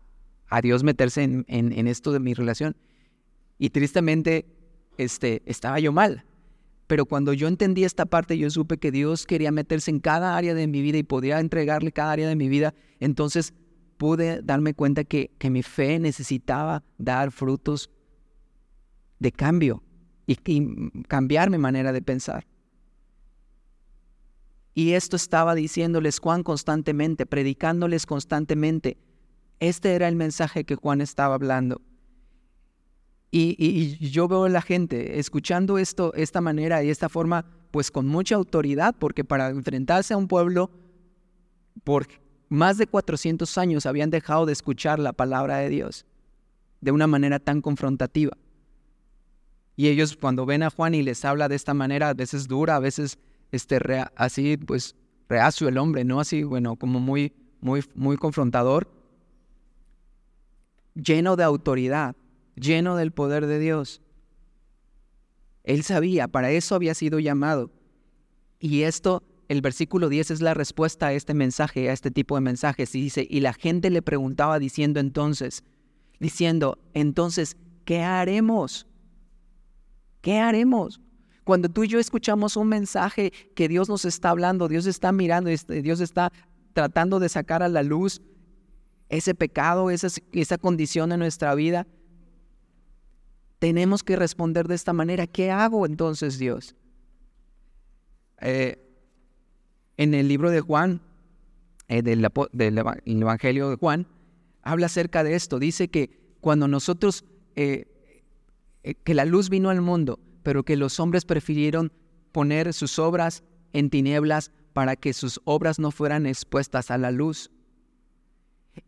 Dios meterse en, en esto de mi relación? Y tristemente, este, estaba yo mal, pero cuando yo entendí esta parte, yo supe que Dios quería meterse en cada área de mi vida y podía entregarle cada área de mi vida. Entonces pude darme cuenta que, que mi fe necesitaba dar frutos de cambio y, y cambiar mi manera de pensar. Y esto estaba diciéndoles Juan constantemente, predicándoles constantemente. Este era el mensaje que Juan estaba hablando. Y, yo veo a la gente escuchando esto, esta manera y esta forma, pues con mucha autoridad, porque para enfrentarse a un pueblo, por más de 400 años habían dejado de escuchar la palabra de Dios de una manera tan confrontativa. Y ellos cuando ven a Juan y les habla de esta manera, a veces dura, a veces este, así, pues reacio el hombre, ¿no? Así, bueno, como muy, muy, muy confrontador, lleno de autoridad lleno del poder de Dios. Él sabía, para eso había sido llamado. Y esto, el versículo 10 es la respuesta a este mensaje, a este tipo de mensajes. Y dice, y la gente le preguntaba diciendo entonces, diciendo, entonces, ¿qué haremos? ¿Qué haremos? Cuando tú y yo escuchamos un mensaje que Dios nos está hablando, Dios está mirando, este, Dios está tratando de sacar a la luz ese pecado, esa, esa condición en nuestra vida, tenemos que responder de esta manera. ¿Qué hago entonces, Dios? Eh, en el libro de Juan, eh, del, Evangelio de Juan, habla acerca de esto. Dice que cuando nosotros, eh, que la luz vino al mundo, pero que los hombres prefirieron poner sus obras en tinieblas para que sus obras no fueran expuestas a la luz.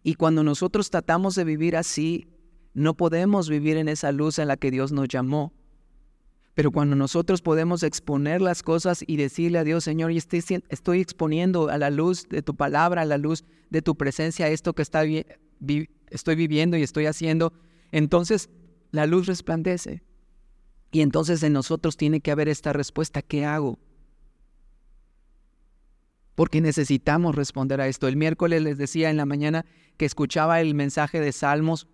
Y cuando nosotros tratamos de vivir así, no podemos vivir en esa luz en la que Dios nos llamó. Pero cuando nosotros podemos exponer las cosas y decirle a Dios, Señor, estoy, estoy exponiendo a la luz de tu palabra, a la luz de tu presencia, esto que estoy viviendo y estoy haciendo, entonces la luz resplandece. Y entonces en nosotros tiene que haber esta respuesta, ¿qué hago? porque necesitamos responder a esto. El miércoles les decía en la mañana que escuchaba el mensaje de Salmos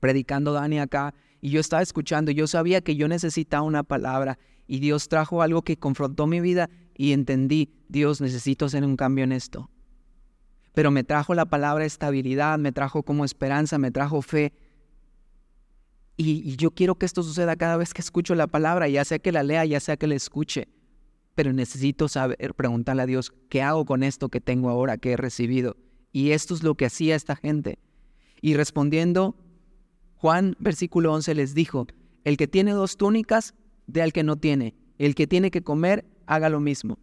predicando Dani acá y yo estaba escuchando, yo sabía que yo necesitaba una palabra y Dios trajo algo que confrontó mi vida y entendí, Dios, necesito hacer un cambio en esto. Pero me trajo la palabra estabilidad, me trajo como esperanza, me trajo fe. Y, y, yo quiero que esto suceda cada vez que escucho la palabra, ya sea que la lea, ya sea que la escuche. Pero necesito saber, preguntarle a Dios, ¿qué hago con esto que tengo ahora, que he recibido? Y esto es lo que hacía esta gente. Y respondiendo, Juan, versículo 11, les dijo, el que tiene dos túnicas, de al que no tiene. El que tiene que comer, haga lo mismo.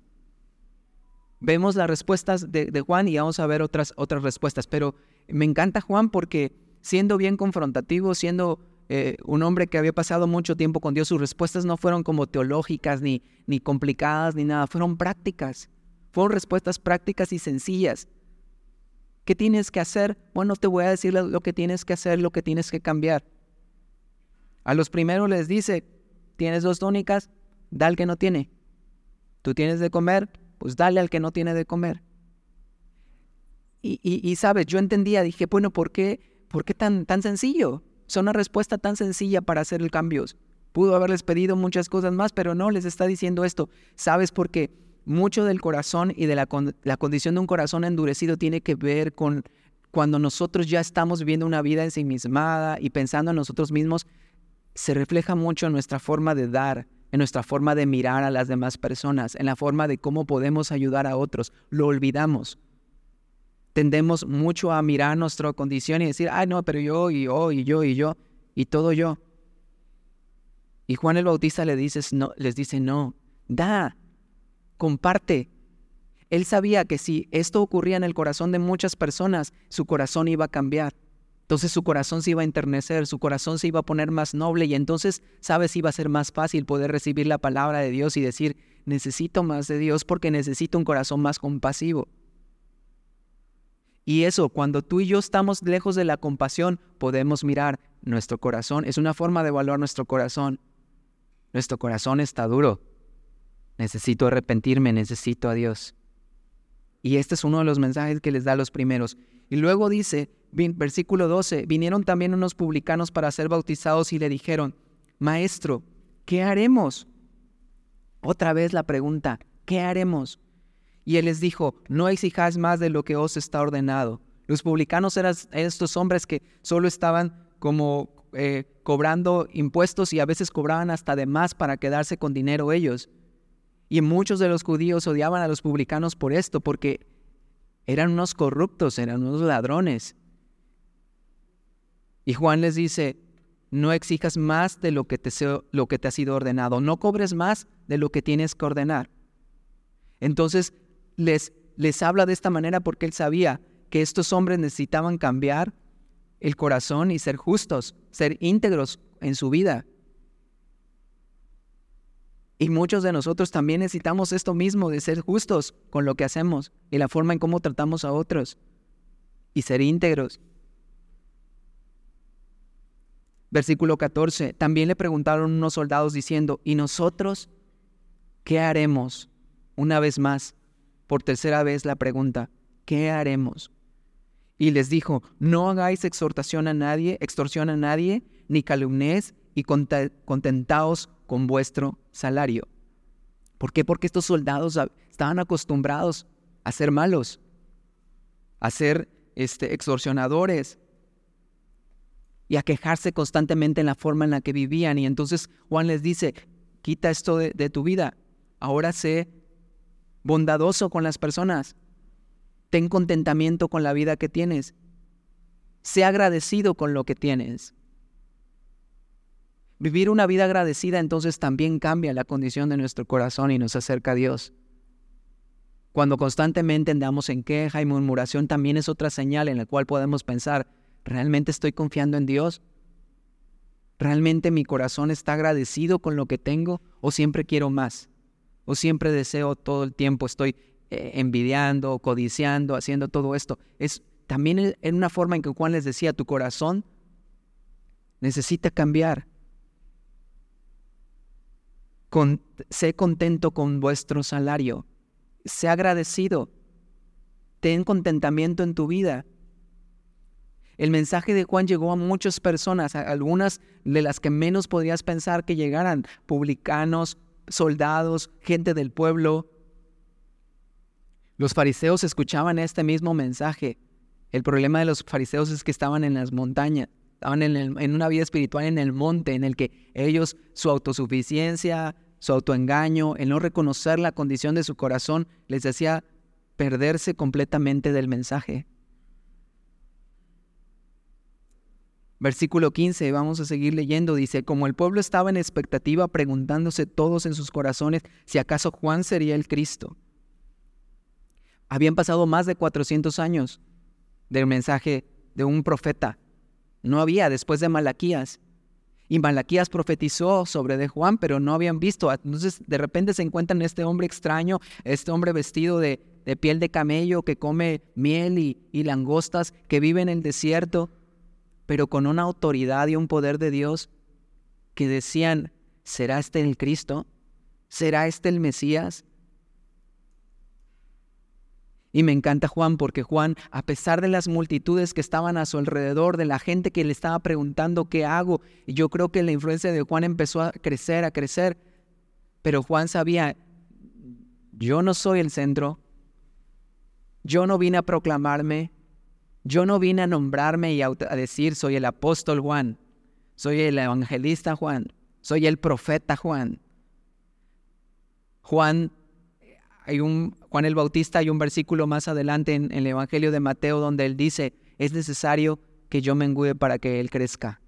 Vemos las respuestas de, Juan y vamos a ver otras, otras respuestas, pero me encanta Juan porque siendo bien confrontativo, siendo eh, un hombre que había pasado mucho tiempo con Dios, sus respuestas no fueron como teológicas, ni, ni complicadas, ni nada, fueron prácticas. Fueron respuestas prácticas y sencillas. ¿Qué tienes que hacer? Bueno, te voy a decir lo que tienes que hacer, lo que tienes que cambiar. A los primeros les dice, tienes dos túnicas, da al que no tiene. Tú tienes de comer, pues dale al que no tiene de comer. Y, sabes, yo entendía, dije, bueno, ¿por qué, por qué tan, tan sencillo? Son una respuesta tan sencilla para hacer el cambio. Pudo haberles pedido muchas cosas más, pero no, les está diciendo esto. ¿Sabes por qué? Mucho del corazón y de la, la condición de un corazón endurecido tiene que ver con cuando nosotros ya estamos viviendo una vida ensimismada y pensando en nosotros mismos, se refleja mucho en nuestra forma de dar, en nuestra forma de mirar a las demás personas, en la forma de cómo podemos ayudar a otros. Lo olvidamos. Tendemos mucho a mirar nuestra condición y decir, ay no, pero yo y yo y yo y yo y todo yo. Y Juan el Bautista le dice, no, les dice, no, da, comparte. Él sabía que si esto ocurría en el corazón de muchas personas, su corazón iba a cambiar. Entonces su corazón se iba a enternecer, su corazón se iba a poner más noble y entonces, sabes, iba a ser más fácil poder recibir la palabra de Dios y decir, necesito más de Dios porque necesito un corazón más compasivo. Y eso, cuando tú y yo estamos lejos de la compasión, podemos mirar nuestro corazón. Es una forma de evaluar nuestro corazón. Nuestro corazón está duro. Necesito arrepentirme, necesito a Dios. Y este es uno de los mensajes que les da a los primeros. Y luego dice, versículo 12, vinieron también unos publicanos para ser bautizados y le dijeron, Maestro, ¿qué haremos? Otra vez la pregunta, ¿qué haremos? Y él les dijo, no exijáis más de lo que os está ordenado. Los publicanos eran estos hombres que solo estaban como eh, cobrando impuestos y a veces cobraban hasta de más para quedarse con dinero ellos. Y muchos de los judíos odiaban a los publicanos por esto, porque eran unos corruptos, eran unos ladrones. Y Juan les dice, no exijas más de lo que te, lo que ha sido ordenado, no cobres más de lo que tienes que ordenar. Entonces les, les habla de esta manera porque él sabía que estos hombres necesitaban cambiar el corazón y ser justos, ser íntegros en su vida. Y muchos de nosotros también necesitamos esto mismo, de ser justos con lo que hacemos y la forma en cómo tratamos a otros y ser íntegros. Versículo 14. También le preguntaron unos soldados diciendo, ¿y nosotros qué haremos? Una vez más, por tercera vez la pregunta, ¿qué haremos? Y les dijo, no hagáis exhortación a nadie, extorsión a nadie, ni calumnies, y contentaos con vuestro salario. ¿Por qué? Porque estos soldados estaban acostumbrados a ser malos, a ser este, extorsionadores y a quejarse constantemente en la forma en la que vivían. Y entonces Juan les dice, quita esto de, de tu vida, ahora sé bondadoso con las personas, ten contentamiento con la vida que tienes, sé agradecido con lo que tienes. Vivir una vida agradecida entonces también cambia la condición de nuestro corazón y nos acerca a Dios. Cuando constantemente andamos en queja y murmuración también es otra señal en la cual podemos pensar, ¿realmente estoy confiando en Dios? ¿Realmente mi corazón está agradecido con lo que tengo o siempre quiero más? ¿O siempre deseo todo el tiempo, estoy eh, envidiando, codiciando, haciendo todo esto? Es también en una forma en que Juan les decía, tu corazón necesita cambiar sé contento con vuestro salario. sé agradecido, ten contentamiento en tu vida. El mensaje de Juan llegó a muchas personas, a algunas de las que menos podrías pensar que llegaran, publicanos, soldados, gente del pueblo. Los fariseos escuchaban este mismo mensaje. El problema de los fariseos es que estaban en las montañas, estaban en, en una vida espiritual en el monte, en el que ellos, su autosuficiencia, su autoengaño, el no reconocer la condición de su corazón, les hacía perderse completamente del mensaje. Versículo 15, vamos a seguir leyendo, dice, como el pueblo estaba en expectativa preguntándose todos en sus corazones si acaso Juan sería el Cristo. Habían pasado más de 400 años del mensaje de un profeta. No había después de Malaquías. Y Malaquías profetizó sobre de Juan, pero no habían visto. Entonces de repente se encuentran este hombre extraño, este hombre vestido de, piel de camello que come miel y, y langostas, que vive en el desierto pero con una autoridad y un poder de Dios que decían, ¿será este el Cristo? ¿Será este el Mesías? Y me encanta Juan porque Juan, a pesar de las multitudes que estaban a su alrededor, de la gente que le estaba preguntando qué hago, y yo creo que la influencia de Juan empezó a crecer, a crecer, pero Juan sabía, yo no soy el centro, yo no vine a proclamarme, yo no vine a nombrarme y a, decir soy el apóstol Juan, soy el evangelista Juan, soy el profeta Juan. Juan, hay un, Juan el Bautista, hay un versículo más adelante en, el Evangelio de Mateo donde él dice, es necesario que yo me engüe para que él crezca.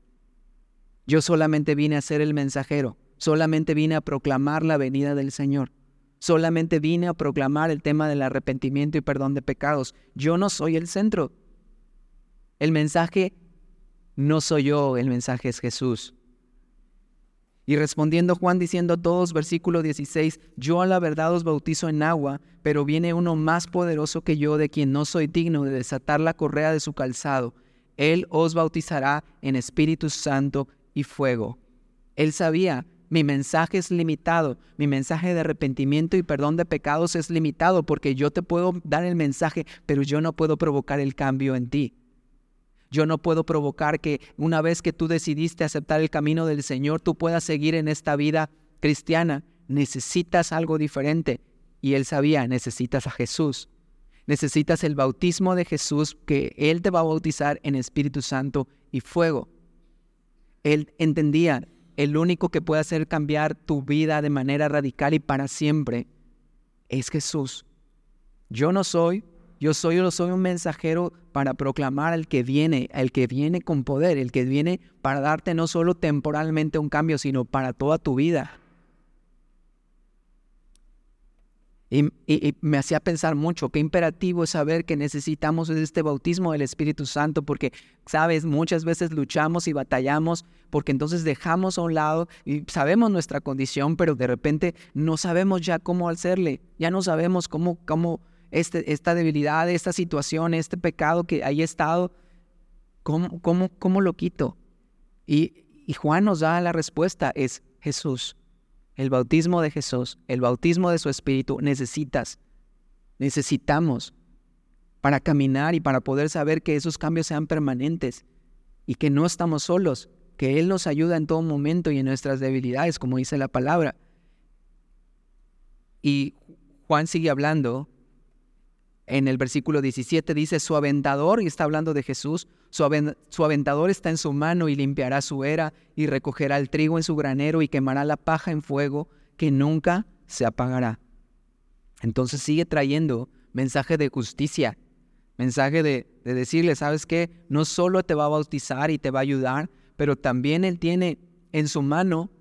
Yo solamente vine a ser el mensajero, solamente vine a proclamar la venida del Señor. Solamente vine a proclamar el tema del arrepentimiento y perdón de pecados. Yo no soy el centro. El mensaje no soy yo, el mensaje es Jesús. Y respondiendo Juan diciendo a todos, versículo 16, yo a la verdad os bautizo en agua, pero viene uno más poderoso que yo, de quien no soy digno de desatar la correa de su calzado. Él os bautizará en Espíritu Santo y fuego. Él sabía, mi mensaje es limitado, mi mensaje de arrepentimiento y perdón de pecados es limitado, porque yo te puedo dar el mensaje, pero yo no puedo provocar el cambio en ti. Yo no puedo provocar que una vez que tú decidiste aceptar el camino del Señor, tú puedas seguir en esta vida cristiana. Necesitas algo diferente. Y él sabía, necesitas a Jesús. Necesitas el bautismo de Jesús, que Él te va a bautizar en Espíritu Santo y fuego. Él entendía, el único que puede hacer cambiar tu vida de manera radical y para siempre es Jesús. Yo no soy yo soy, yo soy un mensajero para proclamar al que viene, al que viene con poder, el que viene para darte no solo temporalmente un cambio, sino para toda tu vida. Y, me hacía pensar mucho, qué imperativo es saber que necesitamos este bautismo del Espíritu Santo, porque, sabes, muchas veces luchamos y batallamos, porque entonces dejamos a un lado y sabemos nuestra condición, pero de repente no sabemos ya cómo hacerle, ya no sabemos cómo, cómo, este, esta debilidad, esta situación, este pecado que haya estado, ¿cómo, cómo, cómo lo quito? Y, y Juan nos da la respuesta, es Jesús. El bautismo de Jesús, el bautismo de su Espíritu, necesitas, necesitamos para caminar y para poder saber que esos cambios sean permanentes y que no estamos solos, que Él nos ayuda en todo momento y en nuestras debilidades, como dice la palabra. Y Juan sigue hablando en el versículo 17 dice, su aventador, y está hablando de Jesús, su, aventador está en su mano y limpiará su era y recogerá el trigo en su granero y quemará la paja en fuego que nunca se apagará. Entonces sigue trayendo mensaje de justicia, mensaje de, de decirle, ¿sabes qué? No solo te va a bautizar y te va a ayudar, pero también Él tiene en su mano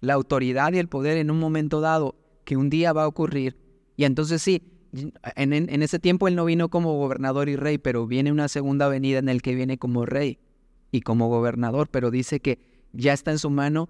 la autoridad y el poder en un momento dado que un día va a ocurrir. Y entonces sí, en, ese tiempo él no vino como gobernador y rey, pero viene una segunda venida en el que viene como rey y como gobernador, pero dice que ya está en su mano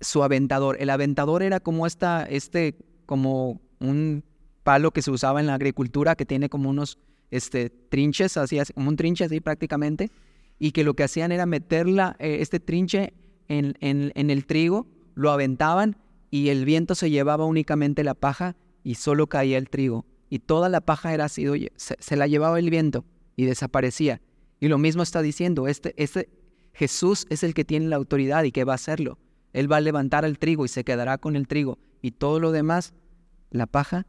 su aventador. El aventador era como esta, este, como un palo que se usaba en la agricultura que tiene como unos este, trinches, así, como un trinche así prácticamente, y que lo que hacían era meterla, eh, este trinche en, en, en el trigo, lo aventaban y el viento se llevaba únicamente la paja y solo caía el trigo, y toda la paja era sido, se, la llevaba el viento y desaparecía. Y lo mismo está diciendo, este, este Jesús es el que tiene la autoridad y que va a hacerlo. Él va a levantar el trigo y se quedará con el trigo. Y todo lo demás, la paja,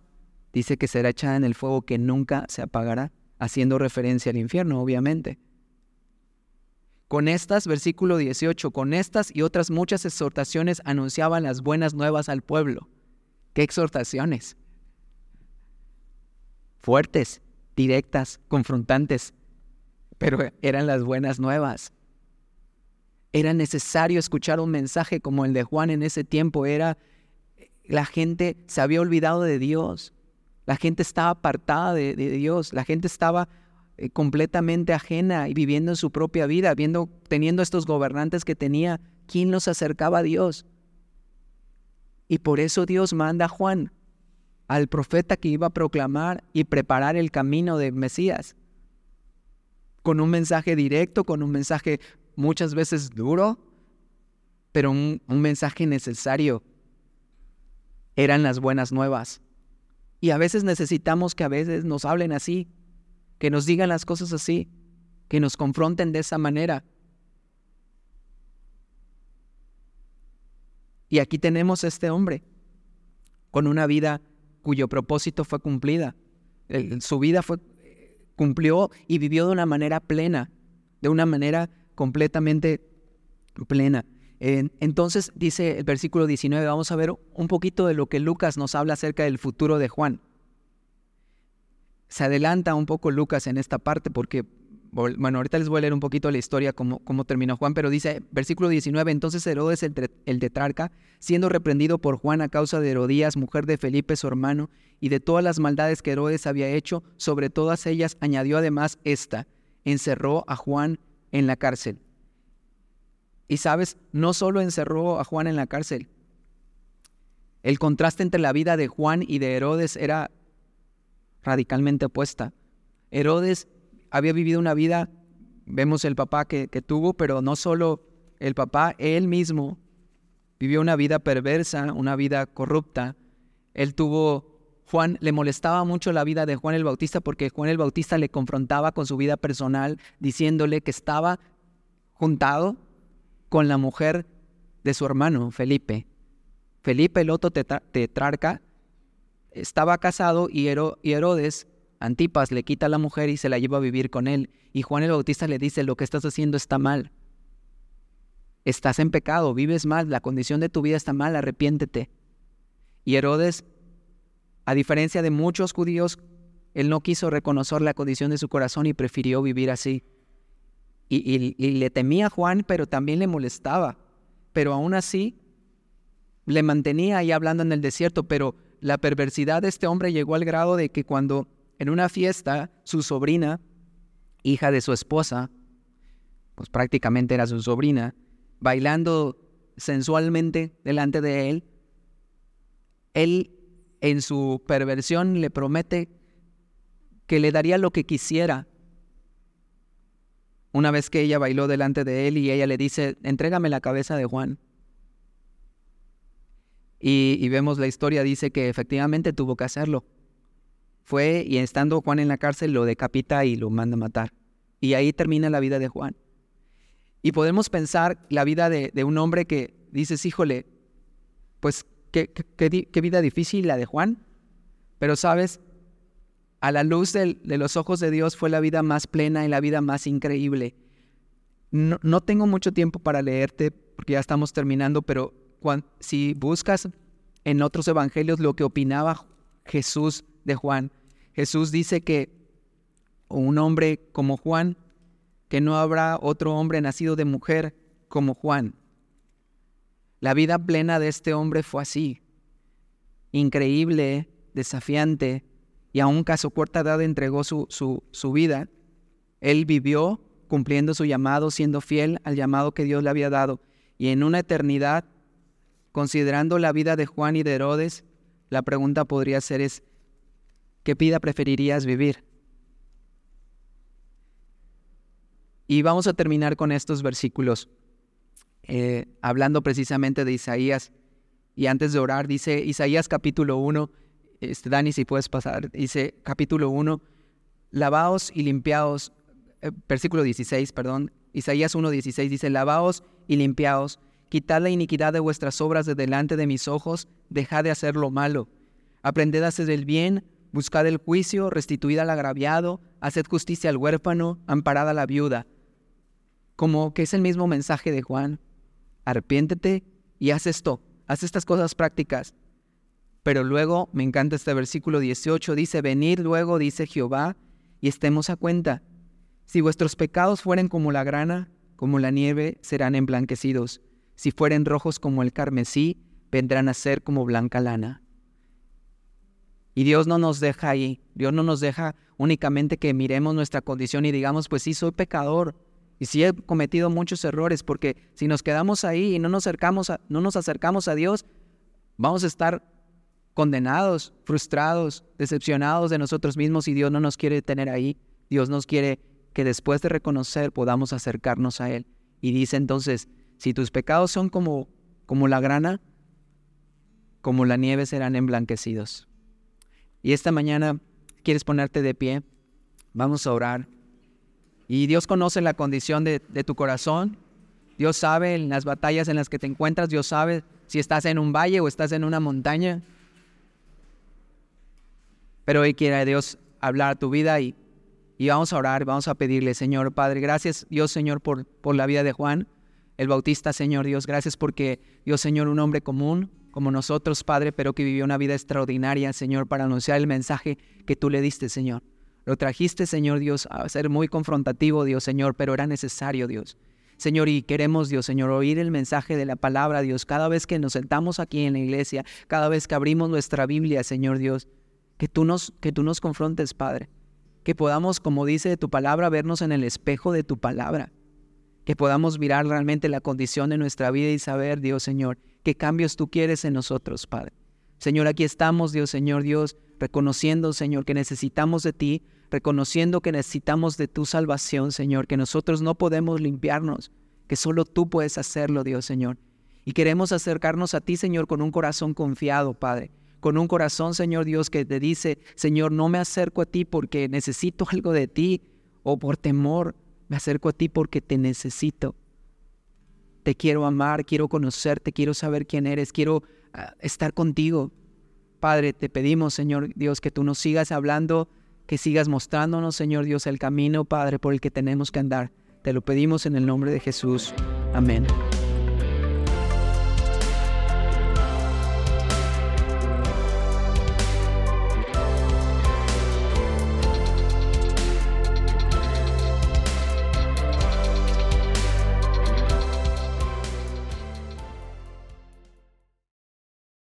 dice que será echada en el fuego que nunca se apagará, haciendo referencia al infierno, obviamente. Con estas, versículo 18, con estas y otras muchas exhortaciones anunciaban las buenas nuevas al pueblo. ¿Qué exhortaciones? Fuertes, directas, confrontantes, pero eran las buenas nuevas. Era necesario escuchar un mensaje como el de Juan en ese tiempo. Era la gente se había olvidado de Dios. La gente estaba apartada de, Dios. La gente estaba eh, completamente ajena y viviendo en su propia vida, viendo, teniendo estos gobernantes que tenía. ¿Quién los acercaba a Dios? Y por eso Dios manda a Juan, al profeta que iba a proclamar y preparar el camino de Mesías, con un mensaje directo, con un mensaje muchas veces duro, pero un, mensaje necesario. Eran las buenas nuevas. Y a veces necesitamos que a veces nos hablen así, que nos digan las cosas así, que nos confronten de esa manera. Y aquí tenemos a este hombre con una vida cuyo propósito fue cumplida. su vida fue, cumplió y vivió de una manera plena, de una manera completamente plena. entonces dice el versículo 19, vamos a ver un poquito de lo que Lucas nos habla acerca del futuro de Juan. Se adelanta un poco Lucas en esta parte porque, bueno, ahorita les voy a leer un poquito la historia, cómo, cómo terminó Juan, pero dice, versículo 19, entonces Herodes el, el tetrarca, siendo reprendido por Juan a causa de Herodías, mujer de Felipe su hermano, y de todas las maldades que Herodes había hecho, sobre todas ellas añadió además esta, encerró a Juan en la cárcel. Y sabes, no solo encerró a Juan en la cárcel, el contraste entre la vida de Juan y de Herodes era radicalmente opuesta. Herodes había vivido una vida, vemos el papá que, tuvo, pero no solo el papá, él mismo vivió una vida perversa, una vida corrupta. Él tuvo Juan le molestaba mucho la vida de Juan el Bautista porque Juan el Bautista le confrontaba con su vida personal, diciéndole que estaba juntado con la mujer de su hermano Felipe. Felipe, el otro tetrarca, estaba casado y, Herodes, Antipas, le quita a la mujer y se la lleva a vivir con él. Y Juan el Bautista le dice, lo que estás haciendo está mal. Estás en pecado, vives mal, la condición de tu vida está mal, arrepiéntete. Y Herodes a diferencia de muchos judíos, él no quiso reconocer la condición de su corazón y prefirió vivir así. Y, le temía a Juan, pero también le molestaba. Pero aún así, le mantenía ahí hablando en el desierto, pero la perversidad de este hombre llegó al grado de que cuando en una fiesta su sobrina, hija de su esposa, pues prácticamente era su sobrina, bailando sensualmente delante de él, él en su perversión le promete que le daría lo que quisiera. Una vez que ella bailó delante de él y ella le dice, entrégame la cabeza de Juan. Y, vemos la historia, dice que efectivamente tuvo que hacerlo. Fue y estando Juan en la cárcel lo decapita y lo manda a matar. Y ahí termina la vida de Juan. Y podemos pensar la vida de, de un hombre que dices, híjole, pues qué, vida difícil la de Juan. Pero sabes, a la luz de los ojos de Dios fue la vida más plena y la vida más increíble. No, tengo mucho tiempo para leerte porque ya estamos terminando, pero si buscas en otros evangelios lo que opinaba Jesús de Juan, Jesús dice que un hombre como Juan, que no habrá otro hombre nacido de mujer como Juan. La vida plena de este hombre fue así, increíble, desafiante, y a un caso corta edad entregó su, su, su vida. Él vivió cumpliendo su llamado, siendo fiel al llamado que Dios le había dado. Y en una eternidad, considerando la vida de Juan y de Herodes, la pregunta podría ser es, ¿qué vida preferirías vivir? Y vamos a terminar con estos versículos. Eh, hablando precisamente de Isaías. Y antes de orar, dice Isaías capítulo 1, este, Dani, si puedes pasar, dice capítulo 1, lavaos y limpiaos, eh, versículo 16, perdón, Isaías 1.16 dice, lavaos y limpiaos, quitad la iniquidad de vuestras obras de delante de mis ojos, dejad de hacer lo malo, aprended a hacer el bien, buscad el juicio, restituid al agraviado, haced justicia al huérfano, amparad a la viuda. Como que es el mismo mensaje de Juan, arrepiéntete y haz esto, haz estas cosas prácticas. Pero luego, me encanta este versículo 18, dice, venid luego, dice Jehová, y estemos a cuenta. Si vuestros pecados fueren como la grana, como la nieve, serán emblanquecidos. Si fueren rojos como el carmesí, vendrán a ser como blanca lana. Y Dios no nos deja ahí. Dios no nos deja únicamente que miremos nuestra condición y digamos, pues sí, soy pecador. Y sí he cometido muchos errores, porque si nos quedamos ahí y no nos acercamos a, no nos acercamos a Dios, vamos a estar condenados, frustrados, decepcionados de nosotros mismos y Dios no nos quiere tener ahí. Dios nos quiere que después de reconocer podamos acercarnos a Él. Y dice entonces, si tus pecados son como, como la grana, como la nieve serán emblanquecidos. Y esta mañana quieres ponerte de pie, vamos a orar. Y Dios conoce la condición de, tu corazón. Dios sabe en las batallas en las que te encuentras. Dios sabe si estás en un valle o estás en una montaña. Pero hoy quiere Dios hablar tu vida y, y vamos a orar, vamos a pedirle, Señor Padre, gracias Dios Señor por, por la vida de Juan, el Bautista, Señor Dios, gracias porque Dios Señor, un hombre común, como nosotros, Padre, pero que vivió una vida extraordinaria, Señor, para anunciar el mensaje que tú le diste, Señor. Lo trajiste, Señor Dios, a ser muy confrontativo, Dios, Señor, pero era necesario, Dios. Señor, y queremos, Dios, Señor, oír el mensaje de la palabra, Dios, cada vez que nos sentamos aquí en la iglesia, cada vez que abrimos nuestra Biblia, Señor Dios, que tú nos, que tú nos confrontes, Padre. Que podamos, como dice tu palabra, vernos en el espejo de tu palabra. Que podamos mirar realmente la condición de nuestra vida y saber, Dios Señor, qué cambios tú quieres en nosotros, Padre. Señor, aquí estamos, Dios, Señor Dios, reconociendo, Señor, que necesitamos de ti, reconociendo que necesitamos de tu salvación, Señor, que nosotros no podemos limpiarnos, que solo tú puedes hacerlo, Dios, Señor. Y queremos acercarnos a ti, Señor, con un corazón confiado, Padre. Con un corazón, Señor Dios, que te dice, Señor, no me acerco a ti porque necesito algo de ti o por temor, me acerco a ti porque te necesito te quiero amar, quiero conocerte, quiero saber quién eres, quiero ah, estar contigo. Padre, te pedimos, Señor Dios, que tú nos sigas hablando, que sigas mostrándonos, Señor Dios, el camino, Padre, por el que tenemos que andar. Te lo pedimos en el nombre de Jesús. Amén.